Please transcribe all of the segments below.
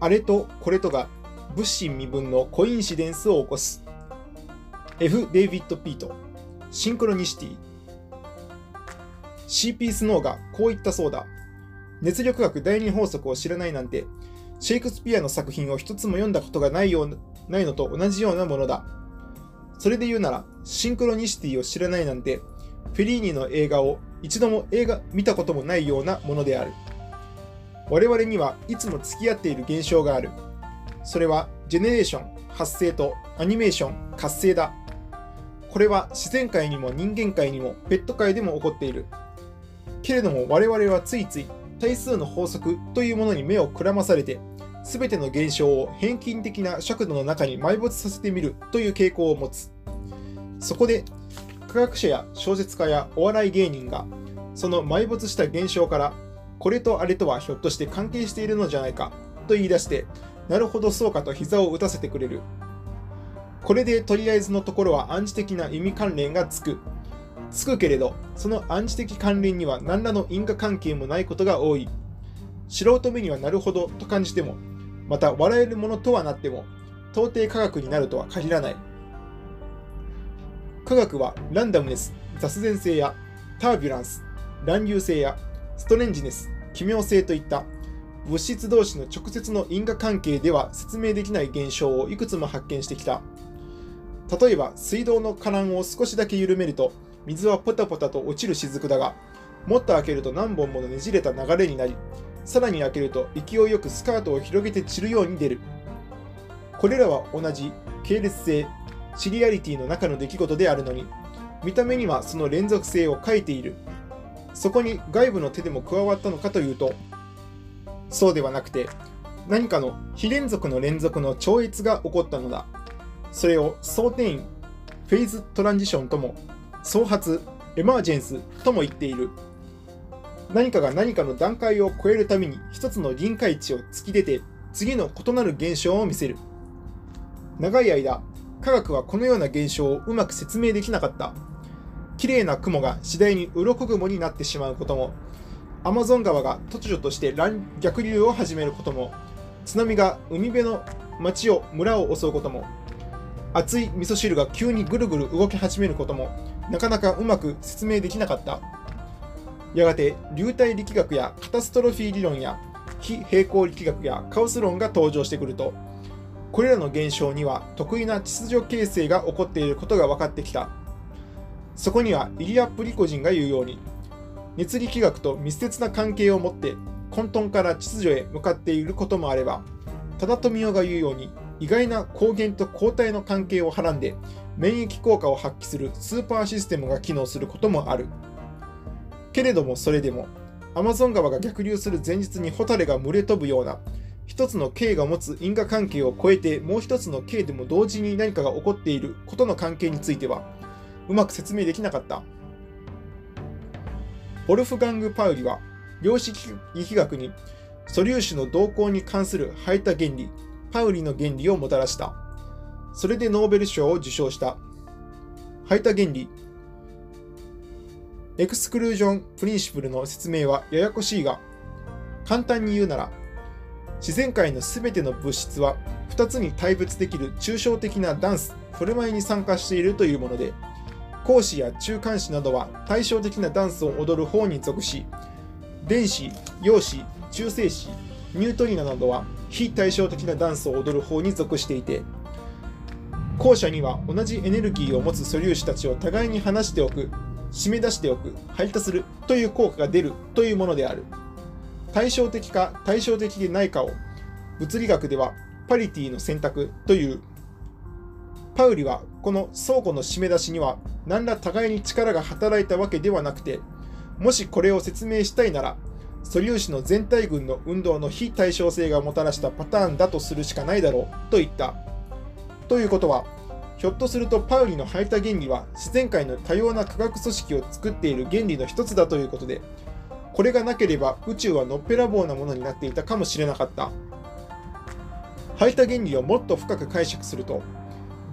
あれとこれとが物心未分のコインシデンスを起こす。F. デイビッド・ピート。シンクロニシティ。CP スノーがこう言ったそうだ。熱力学第二法則を知らないなんてシェイクスピアの作品を一つも読んだことがないようないのと同じようなものだ。それで言うならシンクロニシティを知らないなんてフェリーニの映画を一度も映画見たこともないようなものである。我々にはいつも付き合っている現象がある。それはジェネレーション発生とアニメーション活性だ。これは自然界にも人間界にもペット界でも起こっている。けれども我々はついつい対数の法則というものに目をくらまされて全ての現象を偏近的な尺度の中に埋没させてみるという傾向を持つ。そこで科学者や小説家やお笑い芸人がその埋没した現象からこれとあれとはひょっとして関係しているのじゃないかと言い出してなるほどそうかと膝を打たせてくれる。これでとりあえずのところは暗示的な意味関連がつく。つくけれどその暗示的関連には何らの因果関係もないことが多い。素人目にはなるほどと感じてもまた笑えるものとはなっても到底科学になるとは限らない。科学はランダムネス雑然性やタービュランス乱流性やストレンジネス奇妙性といった物質同士の直接の因果関係では説明できない現象をいくつも発見してきた。例えば水道のカランを少しだけ緩めると水はポタポタと落ちる雫だがもっと開けると何本ものねじれた流れになりさらに開けると勢いよくスカートを広げて散るように出る。これらは同じ系列性シリアリティの中の出来事であるのに見た目にはその連続性を欠いている。そこに外部の手でも加わったのかというとそうではなくて何かの非連続の連続の超越が起こったのだ。それを想転院フェーズトランジションとも創発エマージェンスとも言っている。何かが何かの段階を超えるために一つの臨界値を突き出て次の異なる現象を見せる。長い間科学はこのような現象をうまく説明できなかった。綺麗な雲が次第に鱗雲になってしまうことも。アマゾン川が突如として逆流を始めることも。津波が海辺の町を村を襲うことも。熱い味噌汁が急にぐるぐる動き始めることも。なかなかうまく説明できなかった。やがて流体力学やカタストロフィー理論や非平行力学やカオス論が登場してくると。これらの現象には得意な秩序形成が起こっていることが分かってきた。そこにはイリア・プリコジンが言うように熱力学と密接な関係を持って混沌から秩序へ向かっていることもあれば多田富夫が言うように意外な抗原と抗体の関係をはらんで免疫効果を発揮するスーパーシステムが機能することもある。けれどもそれでもアマゾン川が逆流する前日にホタルが群れ飛ぶような一つの K が持つ因果関係を超えてもう一つの K でも同時に何かが起こっていることの関係についてはうまく説明できなかった。ボルフガング・パウリは量子力学に素粒子の動向に関する排他原理パウリの原理をもたらした。それでノーベル賞を受賞した。排他原理エクスクルージョン・プリンシプルの説明はややこしいが簡単に言うなら自然界のすべての物質は2つに対物できる抽象的なダンス、振る舞いに参加しているというもので、光子や中間子などは対照的なダンスを踊る方に属し、電子、陽子、中性子、ニュートリノなどは非対照的なダンスを踊る方に属していて、後者には同じエネルギーを持つ素粒子たちを互いに離しておく、締め出しておく、排他するという効果が出るというものである。対照的か対照的でないかを物理学ではパリティの選択というパウリはこの相互の締め出しには何ら互いに力が働いたわけではなくてもしこれを説明したいなら素粒子の全体群の運動の非対称性がもたらしたパターンだとするしかないだろうと言った。ということはひょっとするとパウリの排他原理は自然界の多様な科学組織を作っている原理の一つだということでこれがなければ宇宙はのっぺらぼうなものになっていたかもしれなかった。排他原理をもっと深く解釈すると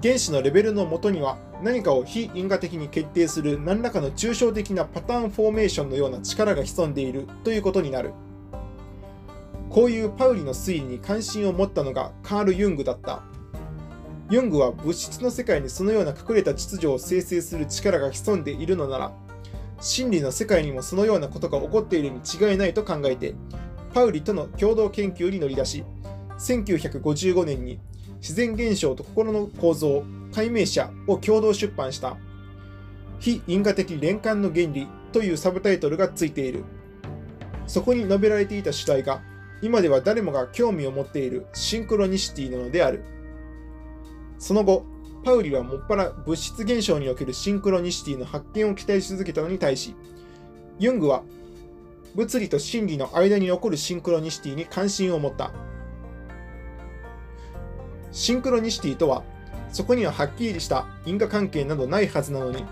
原子のレベルのもとには何かを非因果的に決定する何らかの抽象的なパターンフォーメーションのような力が潜んでいるということになるこういうパウリの推理に関心を持ったのがカール・ユングだった。ユングは物質の世界にそのような隠れた秩序を生成する力が潜んでいるのなら、真理の世界にもそのようなことが起こっているに違いないと考えて、パウリとの共同研究に乗り出し、1955年に自然現象と心の構造、解明者を共同出版した。非因果的連環の原理というサブタイトルがついている。そこに述べられていた主題が、今では誰もが興味を持っているシンクロニシティなのである。その後、パウリはもっぱら物質現象におけるシンクロニシティの発見を期待し続けたのに対し、ユングは物理と真理の間に起こるシンクロニシティに関心を持った。シンクロニシティとは、そこにははっきりした因果関係などないはずなのに、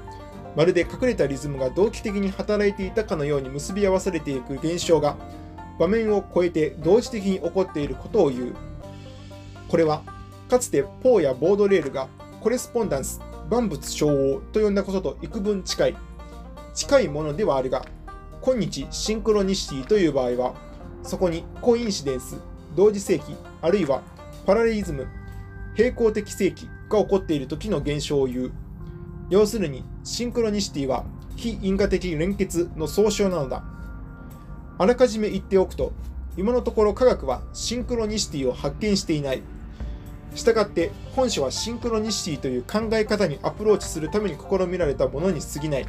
まるで隠れたリズムが同期的に働いていたかのように結び合わされていく現象が場面を超えて同時的に起こっていることを言う。これは、かつてポーやボードレールがコレスポンダンス、万物相応と呼んだことと幾分近い。近いものではあるが、今日シンクロニシティという場合は、そこにコインシデンス、同時性器、あるいはパラレリズム、平行的性器が起こっている時の現象を言う。要するに、シンクロニシティは非因果的連結の総称なのだ。あらかじめ言っておくと、今のところ科学はシンクロニシティを発見していない。したがって本書はシンクロニシティという考え方にアプローチするために試みられたものに過ぎない。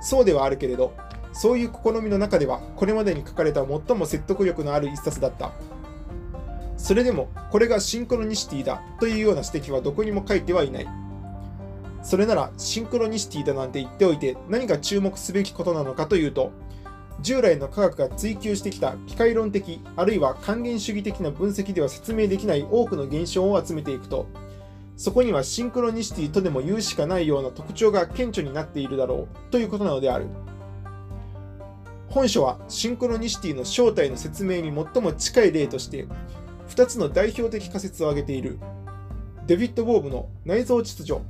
そうではあるけれど、そういう試みの中ではこれまでに書かれた最も説得力のある一冊だった。それでもこれがシンクロニシティだというような指摘はどこにも書いてはいない。それならシンクロニシティだなんて言っておいて何が注目すべきことなのかというと、従来の科学が追求してきた機械論的あるいは還元主義的な分析では説明できない多くの現象を集めていくとそこにはシンクロニシティとでも言うしかないような特徴が顕著になっているだろうということなのである本書はシンクロニシティの正体の説明に最も近い例として2つの代表的仮説を挙げているデビッド・ボーブの内臓秩序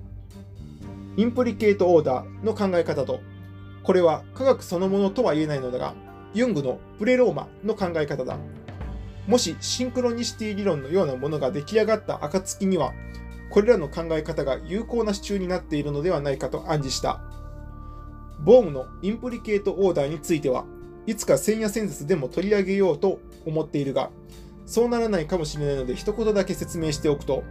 インプリケート・オーダーの考え方とこれは科学そのものとは言えないのだが、ユングのプレローマの考え方だ。もしシンクロニシティ理論のようなものが出来上がった暁には、これらの考え方が有効な支柱になっているのではないかと暗示した。ボームのインプリケートオーダーについては、いつか千夜千説でも取り上げようと思っているが、そうならないかもしれないので一言だけ説明しておくと、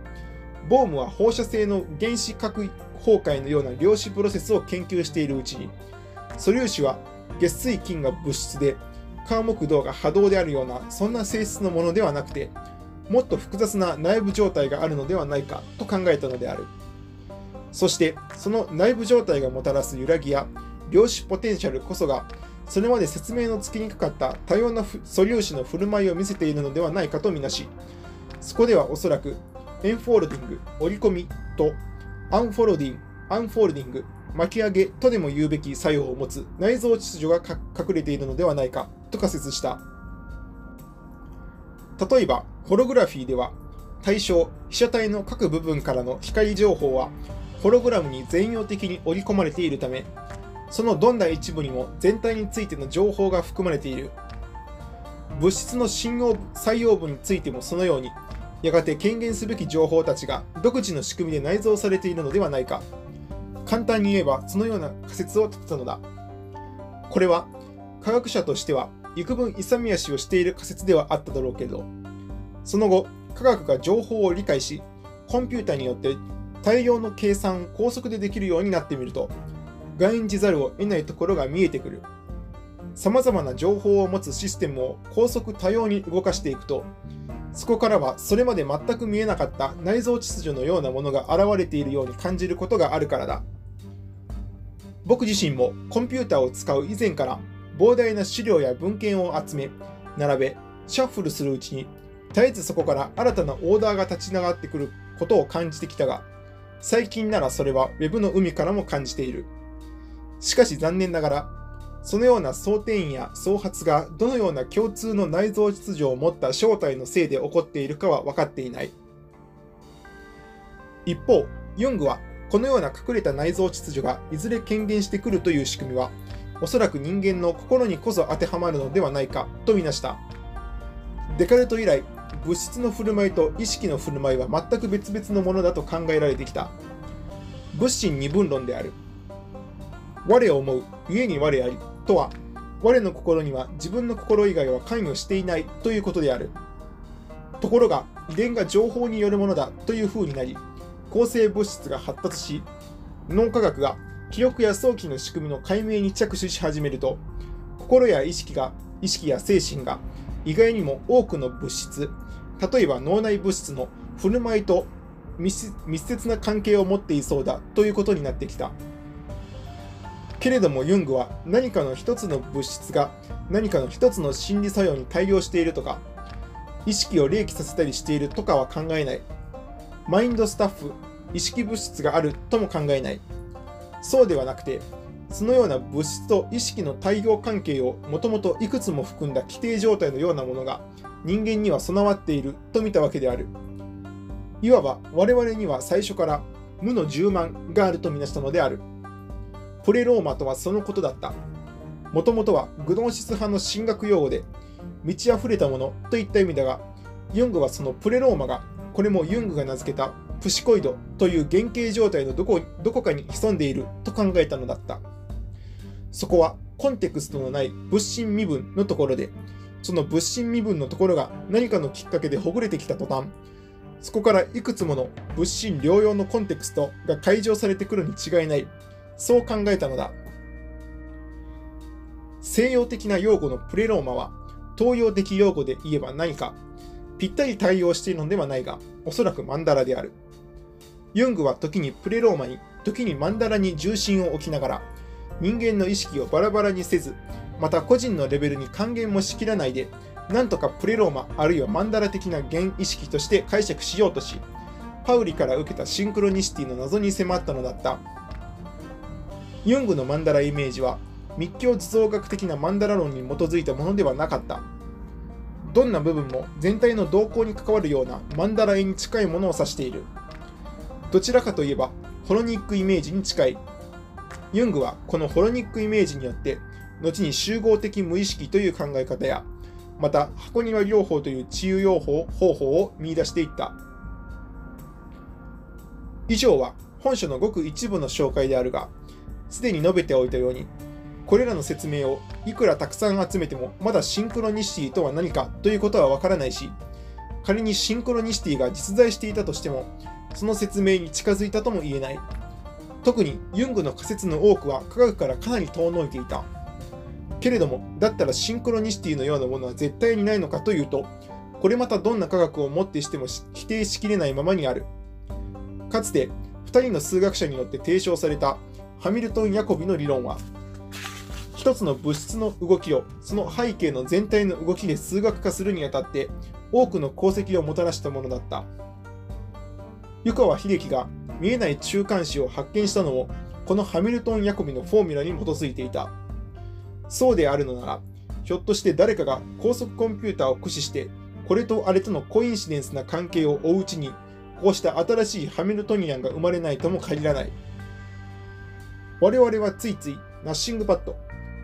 ボームは放射性の原子核崩壊のような量子プロセスを研究しているうちに、素粒子は月水金が物質で、カ木銅が波動であるような、そんな性質のものではなくて、もっと複雑な内部状態があるのではないかと考えたのである。そして、その内部状態がもたらす揺らぎや量子ポテンシャルこそが、それまで説明のつきにくかった多様な素粒子の振る舞いを見せているのではないかとみなし、そこではおそらく、 enfolding、折り込みと、 unfoldin、 unfolding、巻き上げとでも言うべき作用を持つ内蔵秩序が隠れているのではないかと仮説した。例えばホログラフィーでは対象被写体の各部分からの光情報はホログラムに全容的に織り込まれているためそのどんな一部にも全体についての情報が含まれている物質の信用採用部についてもそのようにやがて権限すべき情報たちが独自の仕組みで内蔵されているのではないか簡単に言えばそのような仮説を立てたのだ。これは科学者としては幾分勇み足をしている仮説ではあっただろうけど、その後、科学が情報を理解し、コンピューターによって大量の計算を高速でできるようになってみると、外じざるを得ないところが見えてくる。様々な情報を持つシステムを高速多様に動かしていくと、そこからはそれまで全く見えなかった内臓秩序のようなものが現れているように感じることがあるからだ。僕自身もコンピューターを使う以前から膨大な資料や文献を集め、並べ、シャッフルするうちに、絶えずそこから新たなオーダーが立ち上がってくることを感じてきたが、最近ならそれは Web の海からも感じている。しかし残念ながら、そのような総転移や創発がどのような共通の内臓秩序を持った正体のせいで起こっているかは分かっていない。一方、ユングはこのような隠れた内臓秩序がいずれ権限してくるという仕組みは、おそらく人間の心にこそ当てはまるのではないかとみなした。デカルト以来、物質の振る舞いと意識の振る舞いは全く別々のものだと考えられてきた。物心二分論である。我を思う、故に我あり、とは、我の心には自分の心以外は関与していないということである。ところが、遺伝が情報によるものだという風になり、構成物質が発達し、脳科学が記憶や早期の仕組みの解明に着手し始めると、心や意識が、意識や精神が意外にも多くの物質、例えば脳内物質の振る舞いと密接な関係を持っていそうだということになってきた。けれどもユングは何かの一つの物質が何かの一つの心理作用に対応しているとか、意識を励起させたりしているとかは考えない。マインドスタッフ、意識物質があるとも考えない。そうではなくて、そのような物質と意識の対応関係をもともといくつも含んだ規定状態のようなものが人間には備わっていると見たわけである。いわば我々には最初から無の充満があるとみなしたのである。プレローマとはそのことだった。もともとはグノーシス派の神学用語で満ち溢れたものといった意味だが、ユングはそのプレローマがこれもユングが名付けたプシコイドという原型状態のどこどこかに潜んでいると考えたのだった。そこはコンテクストのない物心身分のところで、その物心身分のところが何かのきっかけでほぐれてきた途端、そこからいくつもの物心療養のコンテクストが解錠されてくるに違いない。そう考えたのだ。西洋的な用語のプレローマは、東洋的用語で言えば何か、ぴったり対応しているのではないが、おそらくマンダラである。ユングは時にプレローマに、時にマンダラに重心を置きながら、人間の意識をバラバラにせず、また個人のレベルに還元もしきらないで、なんとかプレローマあるいはマンダラ的な原意識として解釈しようとし、パウリから受けたシンクロニシティの謎に迫ったのだった。ユングのマンダライメージは密教地蔵学的なマンダラ論に基づいたものではなかった。どんな部分も全体の動向に関わるようなマンダラ絵に近いものを指している。どちらかといえば、ホロニックイメージに近い。ユングはこのホロニックイメージによって、後に集合的無意識という考え方や、また箱庭療法という治癒療法方法を見出していった。以上は本書のごく一部の紹介であるが、すでに述べておいたように、これらの説明をいくらたくさん集めてもまだシンクロニシティとは何かということはわからないし、仮にシンクロニシティが実在していたとしても、その説明に近づいたとも言えない。特にユングの仮説の多くは科学からかなり遠のいていた。けれども、だったらシンクロニシティのようなものは絶対にないのかというと、これまたどんな科学をもってしても否定しきれないままにある。かつて2人の数学者によって提唱されたハミルトン・ヤコビの理論は、一つの物質の動きをその背景の全体の動きで数学化するにあたって多くの功績をもたらしたものだった。湯川秀樹が見えない中間子を発見したのもこのハミルトン・ヤコビのフォーミュラに基づいていた。そうであるのなら、ひょっとして誰かが高速コンピューターを駆使してこれとあれとのコインシデンスな関係を追ううちにこうした新しいハミルトニアンが生まれないとも限らない。我々はついついナッシングパッド、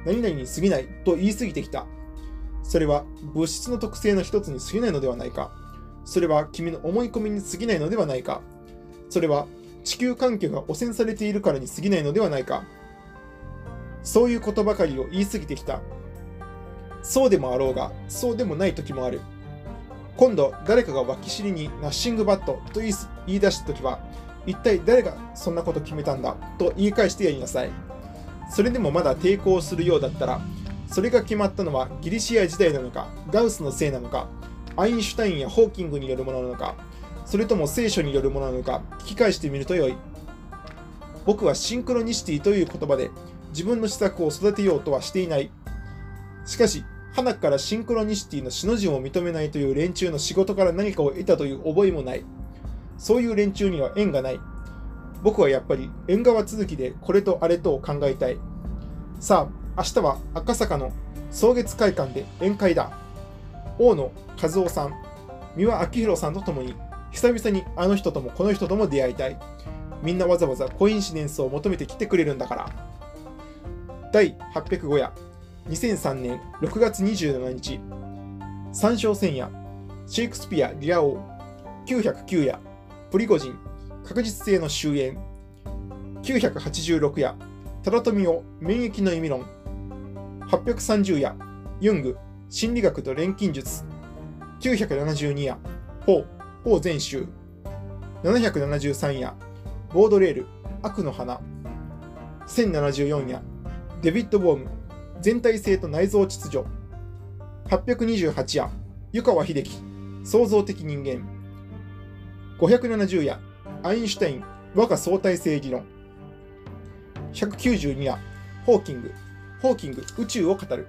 何々に過ぎないと言い過ぎてきた。それは物質の特性の一つに過ぎないのではないか。それは君の思い込みに過ぎないのではないか。それは地球環境が汚染されているからに過ぎないのではないか。そういうことばかりを言い過ぎてきた。そうでもあろうが、そうでもない時もある。今度、誰かが脇尻にナッシングバットと言い出した時は、一体誰がそんなこと決めたんだと言い返してやりなさい。それでもまだ抵抗するようだったら、それが決まったのはギリシア時代なのか、ガウスのせいなのか、アインシュタインやホーキングによるものなのか、それとも聖書によるものなのか、聞き返してみるとよい。僕はシンクロニシティという言葉で自分の施策を育てようとはしていない。しかし、花からシンクロニシティの死の字を認めないという連中の仕事から何かを得たという覚えもない。そういう連中には縁がない。僕はやっぱり縁側続きでこれとあれとを考えたい。さあ、明日は赤坂の草月会館で宴会だ。大野和夫さん、三輪明宏さんと共に、久々にあの人ともこの人とも出会いたい。みんなわざわざコインシデンスを求めてきてくれるんだから。第805夜、2003年6月27日、三小戦やシェイクスピア・リア王909やプリゴジン確実性の終焉。986やタラトミオ免疫の意味論。830やユング心理学と錬金術。972やポーポー全集。773やボードレール悪の花。1074やデビッド・ボーム全体性と内臓秩序。828や湯川秀樹創造的人間。570やアインシュタイン我が相対性理論。192やホーキング。ホーキング宇宙を語る。